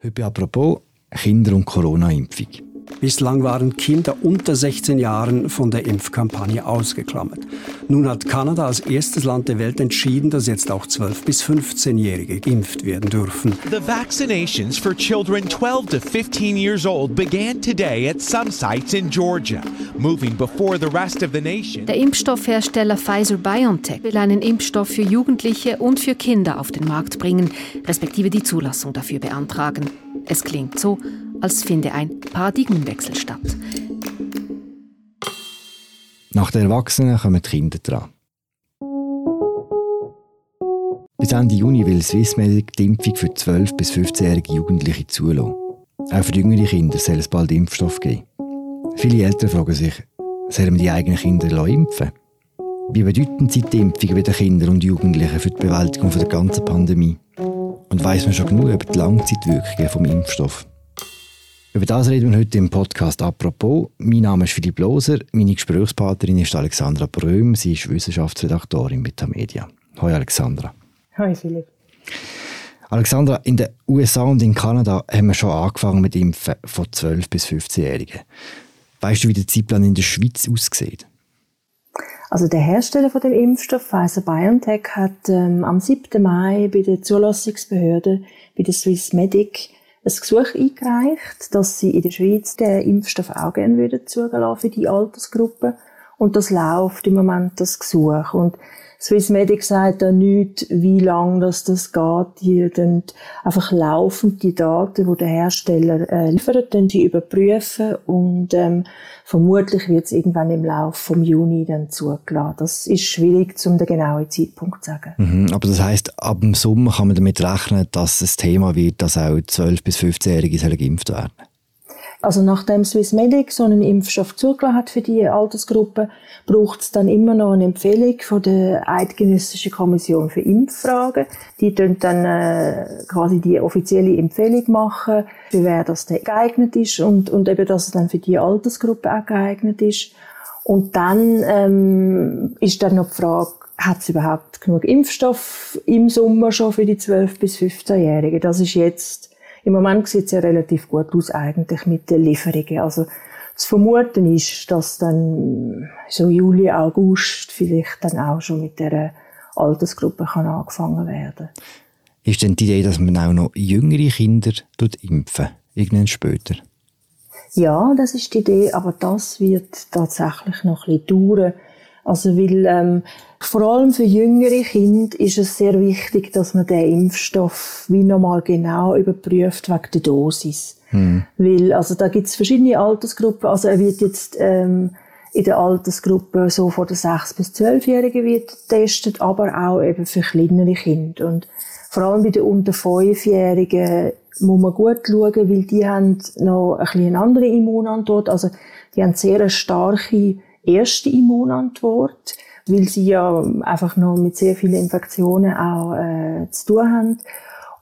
Heute apropos Kinder- und Corona-Impfung. Bislang waren Kinder unter 16 Jahren von der Impfkampagne ausgeklammert. Nun hat Kanada als erstes Land der Welt entschieden, dass jetzt auch 12- bis 15-Jährige geimpft werden dürfen. The vaccinations for children 12 to 15 years old began today at some sites in Georgia, moving before the rest of the nation. Der Impfstoffhersteller Pfizer-BioNTech will einen Impfstoff für Jugendliche und für Kinder auf den Markt bringen, respektive die Zulassung dafür beantragen. Es klingt so, als finde ein Paradigmenwechsel statt. Nach den Erwachsenen kommen die Kinder dran. Bis Ende Juni will Swissmedic die Impfung für 12- bis 15-jährige Jugendliche zulassen. Auch für jüngere Kinder soll es bald Impfstoff geben. Viele Eltern fragen sich, sollen wir die eigenen Kinder impfen Wie bedeutend sind die Impfungen bei den Kindern und Jugendlichen für die Bewältigung der ganzen Pandemie? Und weiß man schon genug über die Langzeitwirkungen vom Impfstoff? Über das reden wir heute im Podcast «Apropos». Mein Name ist Philipp Loser, meine Gesprächspartnerin ist Alexandra Bröhm, sie ist Wissenschaftsredaktorin bei Tamedia. Hallo Alexandra. Hallo Philipp. Alexandra, in den USA und in Kanada haben wir schon angefangen mit Impfen von 12- bis 15-Jährigen. Weißt du, wie der Zeitplan in der Schweiz aussieht? Also der Hersteller von dem Impfstoff Pfizer-BioNTech hat ähm, am 7. Mai bei der Zulassungsbehörde, bei der Swissmedic, ein Gesuch eingereicht, dass sie in der Schweiz den Impfstoff auch gerne würden zugelassen für die Altersgruppe. Und das läuft im Moment, das Gesuch. Und Swissmedic sagt da nicht, wie lange das, das geht. Die dann einfach laufend die Daten, die der Hersteller äh, liefert, dann die überprüfen und ähm, vermutlich wird es irgendwann im Laufe vom Juni dann zugelassen. Das ist schwierig, zum den genauen Zeitpunkt zu sagen. Mhm, aber das heißt, ab dem Sommer kann man damit rechnen, dass es Thema wird, dass auch 12- bis 15-Jährige geimpft werden also nachdem Swissmedic so einen Impfstoff zugelassen hat für die Altersgruppe, braucht es dann immer noch eine Empfehlung von der Eidgenössischen Kommission für Impffragen. Die tun dann äh, quasi die offizielle Empfehlung machen, für wer das geeignet ist und, und eben, dass es dann für die Altersgruppe auch geeignet ist. Und dann ähm, ist dann noch die Frage, hat es überhaupt genug Impfstoff im Sommer schon für die 12- bis 15-Jährigen? Das ist jetzt im Moment sieht es ja relativ gut aus eigentlich mit den Lieferungen. Also zu vermuten ist, dass dann so Juli, August vielleicht dann auch schon mit der Altersgruppe kann angefangen werden. Ist denn die Idee, dass man auch noch jüngere Kinder impfen, irgendwann später? Ja, das ist die Idee, aber das wird tatsächlich noch ein bisschen dauern. Also, weil, ähm, vor allem für jüngere Kinder ist es sehr wichtig, dass man den Impfstoff wie nochmal genau überprüft wegen der Dosis. Hm. Weil, also da gibt es verschiedene Altersgruppen. Also er wird jetzt ähm, in der Altersgruppe so von den 6- bis 12-Jährigen wird getestet, aber auch eben für kleinere Kinder. Und vor allem bei den unter 5-Jährigen muss man gut schauen, weil die haben noch ein bisschen eine andere Immunantwort. Also die haben sehr eine starke erste Immunantwort, weil sie ja einfach noch mit sehr vielen Infektionen auch äh, zu tun haben.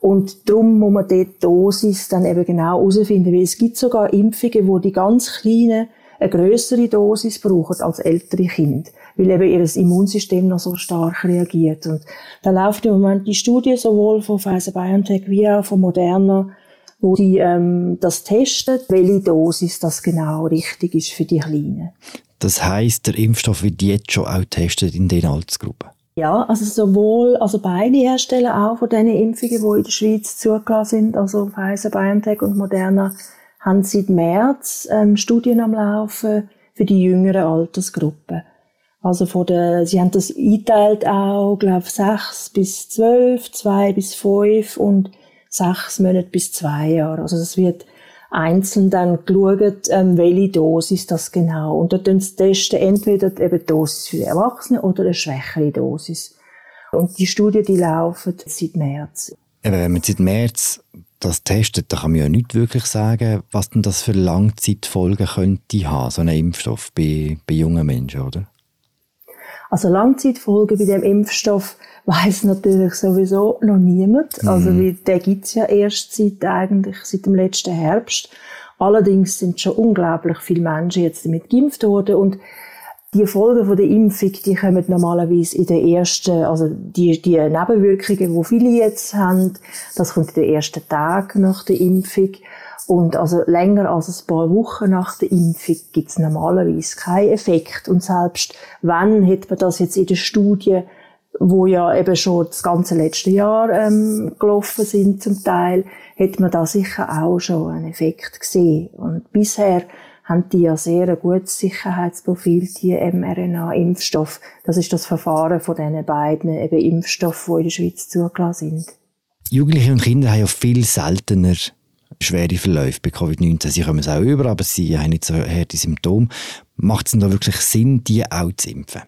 Und darum muss man die Dosis dann eben genau herausfinden, weil es gibt sogar Impfungen, wo die ganz Kleinen eine größere Dosis brauchen als ältere Kinder, weil eben ihr Immunsystem noch so stark reagiert. Und da läuft im Moment die Studie sowohl von Pfizer-BioNTech wie auch von Moderna, wo die ähm, das testen, welche Dosis das genau richtig ist für die Kleinen. Das heißt, der Impfstoff wird jetzt schon auch getestet in den Altersgruppen? Ja, also sowohl, also beide Hersteller auch von diesen Impfungen, die in der Schweiz zugelassen sind, also Pfizer, BioNTech und Moderna, haben seit März ähm, Studien am Laufen für die jüngeren Altersgruppen. Also von der, sie haben das eingeteilt auch, glaube sechs bis zwölf, zwei bis fünf und sechs Monate bis zwei Jahre. Also das wird einzeln dann geschaut, ähm, welche Dosis das genau. Und da testen entweder eben die Dosis für die Erwachsenen oder eine schwächere Dosis. Und die Studien, die laufen seit März. Eben, wenn man seit März das testet, dann kann man ja nicht wirklich sagen, was denn das für Langzeitfolgen könnte haben, so ein Impfstoff bei, bei jungen Menschen, oder? Also Langzeitfolgen bei dem Impfstoff weiß natürlich sowieso noch niemand. Mhm. Also wie, der gibt's ja erst seit eigentlich seit dem letzten Herbst. Allerdings sind schon unglaublich viele Menschen jetzt damit geimpft worden und die Folgen von der Impfung, die kommen normalerweise in den ersten, also die, die Nebenwirkungen, die viele jetzt haben, das kommt in den ersten Tagen nach der Impfung. Und also länger als ein paar Wochen nach der Impfung gibt es normalerweise keinen Effekt. Und selbst wenn, hat man das jetzt in der Studie, wo ja eben schon das ganze letzte Jahr ähm, gelaufen sind zum Teil, hat man da sicher auch schon einen Effekt gesehen. Und bisher haben die ja sehr ein gutes Sicherheitsprofil, die mRNA-Impfstoff. Das ist das Verfahren von diesen beiden eben Impfstoffen, die in der Schweiz zugelassen sind. Jugendliche und Kinder haben ja viel seltener schwere Verläufe bei Covid-19. Sie kommen es auch über, aber sie haben nicht so harte Symptome. Macht es denn da wirklich Sinn, die auch zu impfen?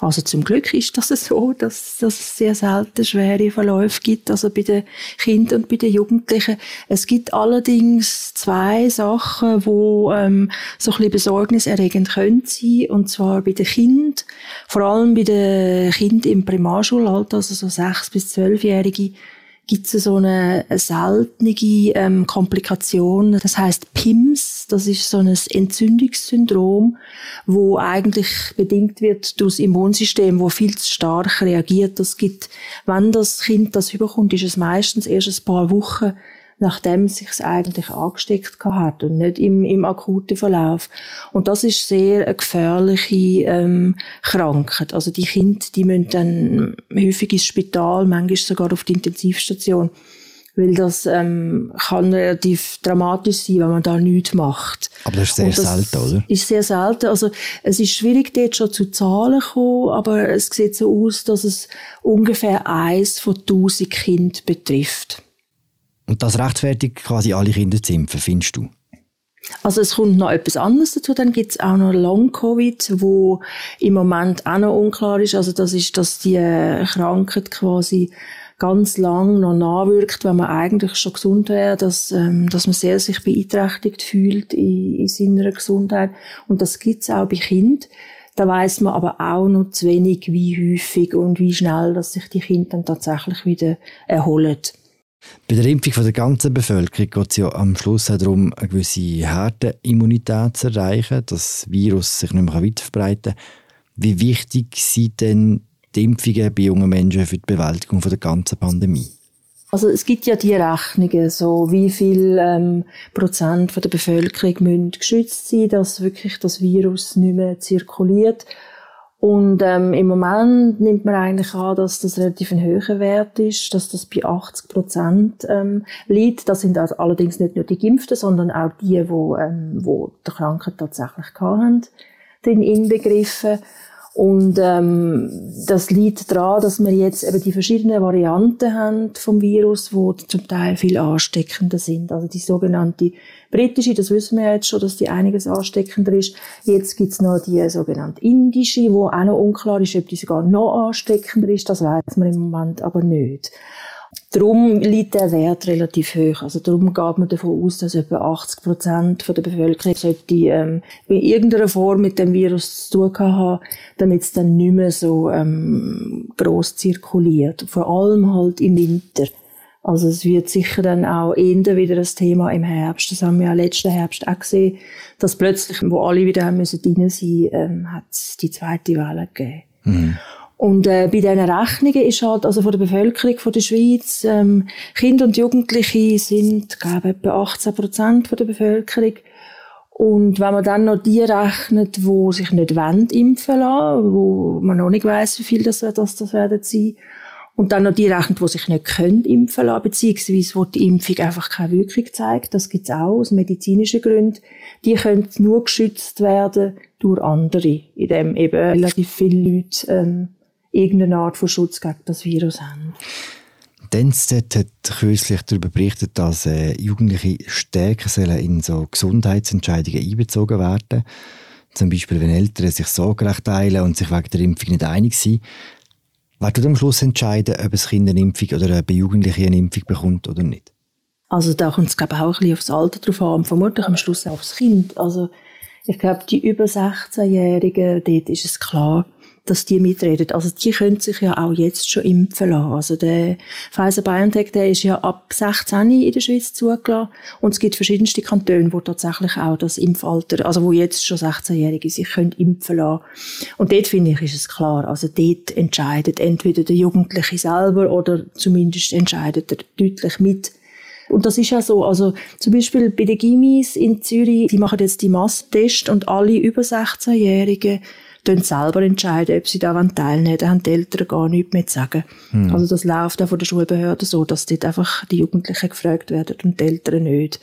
Also zum Glück ist das so, dass, dass es sehr selten schwere Verläufe gibt, also bei den Kindern und bei den Jugendlichen. Es gibt allerdings zwei Sachen, wo ähm, so ein bisschen besorgniserregend können sein, und zwar bei den Kindern, vor allem bei den Kindern im Primarschulalter, also so sechs bis zwölfjährige gibt es so eine, seltene ähm, Komplikation, das heißt PIMS, das ist so ein Entzündungssyndrom, wo eigentlich bedingt wird durch das Immunsystem, wo viel zu stark reagiert. Das gibt, wenn das Kind das überkommt, ist es meistens erst ein paar Wochen nachdem es sich eigentlich angesteckt hat und nicht im, im akuten Verlauf. Und das ist sehr eine gefährliche ähm, Krankheit. Also die Kinder, die müssen dann häufig ins Spital, manchmal sogar auf die Intensivstation, weil das ähm, kann relativ dramatisch sein, wenn man da nichts macht. Aber das ist sehr selten, oder? Ist sehr selten. Also es ist schwierig, dort schon zu Zahlen zu kommen, aber es sieht so aus, dass es ungefähr eins von tausend Kindern betrifft. Und das rechtfertigt quasi alle Kinder zu impfen, findest du? Also es kommt noch etwas anderes dazu. Dann gibt es auch noch Long-Covid, wo im Moment auch noch unklar ist. Also das ist, dass die Krankheit quasi ganz lang noch nachwirkt, wenn man eigentlich schon gesund wäre, dass, ähm, dass man sehr sich beeinträchtigt fühlt in, in seiner Gesundheit. Und das gibt's auch bei Kindern. Da weiß man aber auch noch zu wenig, wie häufig und wie schnell, dass sich die Kinder dann tatsächlich wieder erholen. Bei der Impfung von der ganzen Bevölkerung geht es ja am Schluss darum, eine gewisse Herdenimmunität zu erreichen, dass das Virus sich nicht mehr weiterverbreiten kann. Wie wichtig sind denn die Impfungen bei jungen Menschen für die Bewältigung von der ganzen Pandemie? Also es gibt ja die Rechnungen, so wie viel ähm, Prozent von der Bevölkerung müssen geschützt sein, dass wirklich das Virus nicht mehr zirkuliert. Und ähm, im Moment nimmt man eigentlich an, dass das relativ ein hoher Wert ist, dass das bei 80 Prozent ähm, liegt. Das sind also allerdings nicht nur die Geimpften, sondern auch die, wo, ähm, wo die Krankheit tatsächlich hatten, den inbegriffen. Und ähm, das liegt daran, dass wir jetzt eben die verschiedenen Varianten haben vom Virus, wo zum Teil viel ansteckender sind. Also die sogenannte britische, das wissen wir jetzt schon, dass die einiges ansteckender ist. Jetzt gibt's noch die sogenannte indische, wo auch noch unklar ist, ob die sogar noch ansteckender ist. Das weiß man im Moment aber nicht. Darum liegt der Wert relativ hoch. Also darum geht man davon aus, dass etwa 80 Prozent der Bevölkerung sollte ähm, in irgendeiner Form mit dem Virus zu tun haben, damit es dann nicht mehr so ähm, groß zirkuliert. Vor allem halt im Winter. Also es wird sicher dann auch eher wieder ein Thema im Herbst. Das haben wir ja letzten Herbst auch gesehen, dass plötzlich, wo alle wieder haben müssen rein sein, ähm, hat es die zweite Welle gegeben. Mhm. Und äh, bei diesen Rechnungen ist halt, also von der Bevölkerung von der Schweiz, ähm, Kinder und Jugendliche sind, glaube ich, etwa 18 Prozent der Bevölkerung. Und wenn man dann noch die rechnet, wo sich nicht wollen impfen lassen, wo man noch nicht weiß, wie viel das, das, das werden sein, und dann noch die rechnet, die sich nicht können impfen lassen, beziehungsweise wo die Impfung einfach keine Wirkung zeigt, das gibt's auch aus medizinischen Gründen, die können nur geschützt werden durch andere, indem eben relativ viele Leute ähm, irgendeine Art von Schutz gegen das Virus haben. DNZ hat kürzlich darüber berichtet, dass äh, Jugendliche stärker sollen in so Gesundheitsentscheidungen einbezogen werden Zum Beispiel, wenn Eltern sich Sorgerecht teilen und sich wegen der Impfung nicht einig sind. Wer tut am Schluss entscheiden, ob ein Kind eine Impfung oder eine Jugendliche eine Impfung bekommt oder nicht? Also da kommt es glaube ich auch ein bisschen aufs Alter drauf an, vermutlich am Schluss auch aufs Kind. Also ich glaube, die über 16-Jährigen, dort ist es klar, dass die mitreden. Also die können sich ja auch jetzt schon impfen lassen. Also der Pfizer-BioNTech, der ist ja ab 16 in der Schweiz zugelassen und es gibt verschiedenste Kantone, wo tatsächlich auch das Impfalter, also wo jetzt schon 16-Jährige sich können impfen lassen. Und dort finde ich, ist es klar. Also dort entscheidet entweder der Jugendliche selber oder zumindest entscheidet er deutlich mit, und das ist ja so, also zum Beispiel bei den Gimmis in Zürich, die machen jetzt die Masstest und alle über 16-Jährigen können selber entscheiden, ob sie da teilnehmen. Da haben die Eltern gar nichts mehr zu sagen. Hm. Also das läuft auch von der Schulbehörde so, dass dort einfach die Jugendlichen gefragt werden und die Eltern nicht.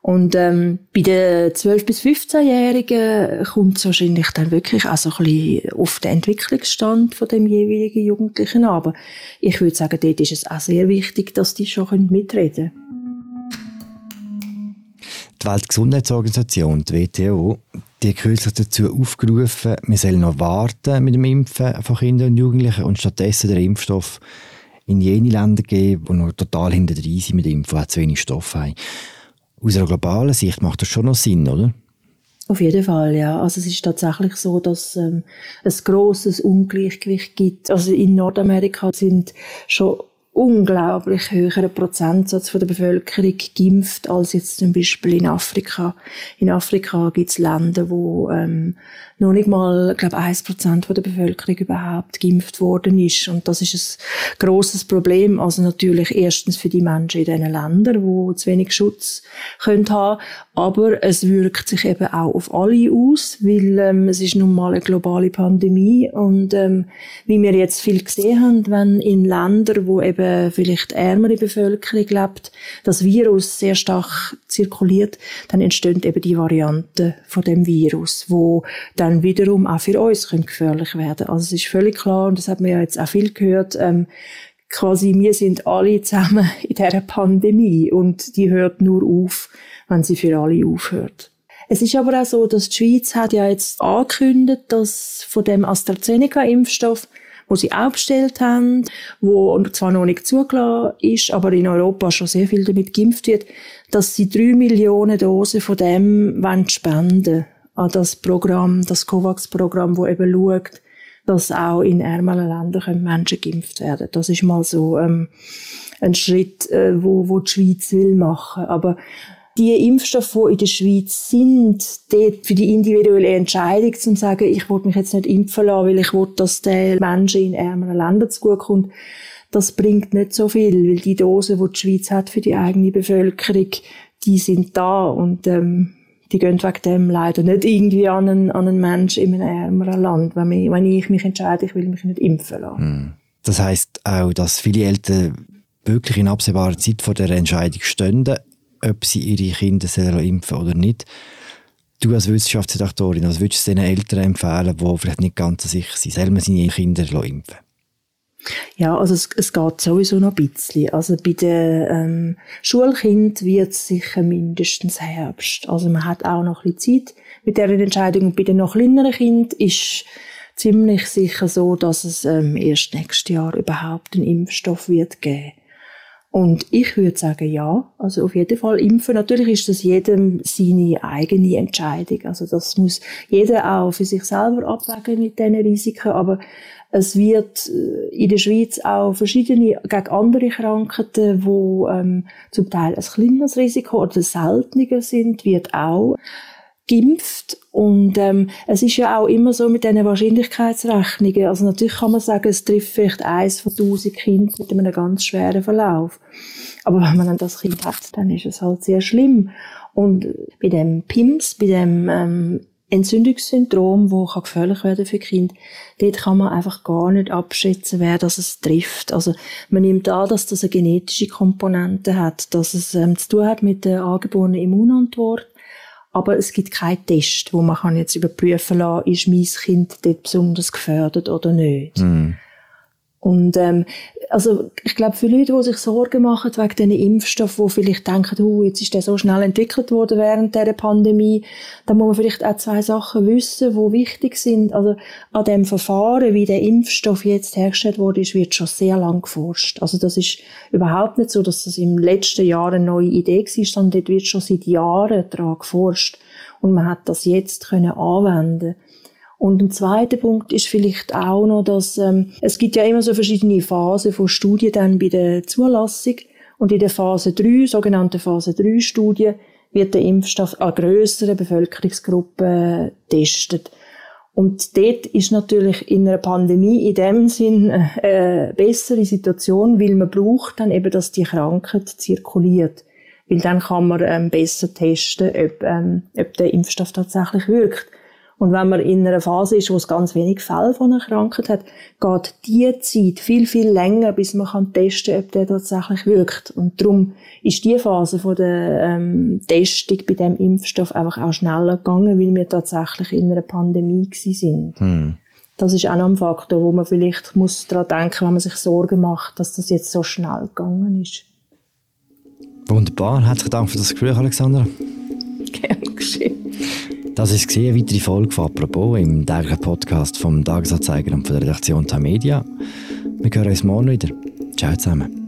Und ähm, bei den 12- bis 15-Jährigen kommt es wahrscheinlich dann wirklich auch so ein bisschen auf den Entwicklungsstand von dem jeweiligen Jugendlichen an. Aber ich würde sagen, dort ist es auch sehr wichtig, dass die schon mitreden können. Die Weltgesundheitsorganisation, die WTO, die kürzlich dazu aufgerufen, wir sollen noch warten mit dem Impfen von Kindern und Jugendlichen und stattdessen den Impfstoff in jene Länder geben, die noch total hinter der sind mit Impfen, die zu wenig Stoff haben. Aus einer globalen Sicht macht das schon noch Sinn, oder? Auf jeden Fall, ja. Also es ist tatsächlich so, dass ähm, es großes Ungleichgewicht gibt. Also in Nordamerika sind schon unglaublich höheren Prozentsatz von der Bevölkerung geimpft als jetzt zum Beispiel in Afrika. In Afrika gibt es Länder, wo ähm, noch nicht mal, glaube ein Prozent der Bevölkerung überhaupt geimpft worden ist. Und das ist ein grosses Problem. Also natürlich erstens für die Menschen in diesen Ländern, die zu wenig Schutz können haben aber es wirkt sich eben auch auf alle aus, weil ähm, es ist nun mal eine globale Pandemie und ähm, wie wir jetzt viel gesehen haben, wenn in Ländern, wo eben vielleicht ärmere Bevölkerung lebt, das Virus sehr stark zirkuliert, dann entstehen eben die Varianten von dem Virus, wo dann wiederum auch für uns können gefährlich werden. Also es ist völlig klar, und das hat man ja jetzt auch viel gehört, ähm, quasi wir sind alle zusammen in dieser Pandemie und die hört nur auf, wenn sie für alle aufhört. Es ist aber auch so, dass die Schweiz hat ja jetzt angekündigt, dass von dem AstraZeneca-Impfstoff, wo sie auch bestellt haben, wo zwar noch nicht zugelassen ist, aber in Europa schon sehr viel damit geimpft wird, dass sie drei Millionen Dosen von dem spenden an das Programm, das COVAX-Programm, wo eben schaut, dass auch in ärmeren Ländern Menschen geimpft werden. Das ist mal so ähm, ein Schritt, äh, wo, wo die Schweiz will machen. Aber die Impfstoffe, die in der Schweiz sind, dort für die individuelle Entscheidung zu sagen, ich will mich jetzt nicht impfen lassen, weil ich will, dass der Menschen in ärmeren Ländern zugutekommt, das bringt nicht so viel, weil die Dosen, die die Schweiz hat für die eigene Bevölkerung, die sind da und ähm, die gehen wegen dem leider nicht irgendwie an einen, an einen Menschen in einem ärmeren Land, wenn, mich, wenn ich mich entscheide, ich will mich nicht impfen lassen. Hm. Das heißt auch, dass viele Eltern wirklich in absehbarer Zeit vor der Entscheidung stehen, ob sie ihre Kinder impfen oder nicht. Du als Wissenschaftsredaktorin, was würdest du den Eltern empfehlen, die vielleicht nicht ganz sicher sind, selber seine Kinder impfen? Ja, also es, es geht sowieso noch ein bisschen. Also bei den ähm, Schulkindern wird es sicher mindestens Herbst. Also man hat auch noch ein bisschen Zeit mit dieser Entscheidung. Bei den noch kleineren Kindern ist ziemlich sicher so, dass es ähm, erst nächstes Jahr überhaupt einen Impfstoff wird geben. Und ich würde sagen, ja. Also auf jeden Fall impfen. Natürlich ist das jedem seine eigene Entscheidung. Also das muss jeder auch für sich selber abwägen mit diesen Risiken. Aber es wird äh, in der Schweiz auch verschiedene gegen andere Krankheiten, wo ähm, zum Teil ein kleineres Risiko oder seltener sind, wird auch geimpft. Und ähm, es ist ja auch immer so mit diesen Wahrscheinlichkeitsrechnungen. Also natürlich kann man sagen, es trifft vielleicht eins von tausend Kindern mit einem ganz schweren Verlauf. Aber wenn man dann das Kind hat, dann ist es halt sehr schlimm. Und bei dem PIMS, bei dem ähm, Entzündungssyndrom, wo kann gefährlich werden für Kind, dort kann man einfach gar nicht abschätzen, wer das es trifft. Also man nimmt an, dass das eine genetische Komponente hat, dass es ähm, zu tun hat mit der angeborenen Immunantwort aber es gibt keinen Test, wo man kann jetzt überprüfen kann, ist mein Kind dort besonders gefördert oder nicht. Mm. Und ähm, also ich glaube, für Leute, die sich Sorgen machen wegen diesen Impfstoffen, die vielleicht denken, oh, jetzt ist der so schnell entwickelt worden während der Pandemie, dann muss man vielleicht auch zwei Sachen wissen, die wichtig sind. Also an dem Verfahren, wie der Impfstoff jetzt hergestellt wurde, ist, wird schon sehr lang geforscht. Also das ist überhaupt nicht so, dass das im letzten Jahr eine neue Idee war, sondern dort wird schon seit Jahren daran geforscht. Und man hat das jetzt können anwenden Und ein zweiter Punkt ist vielleicht auch noch, dass ähm, es gibt ja immer so verschiedene Phasen von Studien dann bei der Zulassung. Und in der Phase 3, sogenannte Phase 3 Studie, wird der Impfstoff an grösseren Bevölkerungsgruppen getestet. Und dort ist natürlich in einer Pandemie in dem Sinn äh, eine bessere Situation, weil man braucht dann eben, dass die Krankheit zirkuliert. Weil dann kann man ähm, besser testen, ob, ähm, ob der Impfstoff tatsächlich wirkt. Und wenn man in einer Phase ist, wo es ganz wenig Fälle von einer Krankheit hat, geht die Zeit viel, viel länger, bis man kann testen ob der tatsächlich wirkt. Und darum ist die Phase von der ähm, Testung bei dem Impfstoff einfach auch schneller gegangen, weil wir tatsächlich in einer Pandemie sind. Hm. Das ist auch noch ein Faktor, wo man vielleicht muss daran denken, wenn man sich Sorgen macht, dass das jetzt so schnell gegangen ist. Wunderbar. Herzlichen Dank für das Gespräch, Alexandra. Gerne geschehen. Das war eine weitere Folge von «Apropos» im täglichen Podcast vom Tagesanzeiger und von der Redaktion Media. Wir hören uns morgen wieder. Ciao zusammen.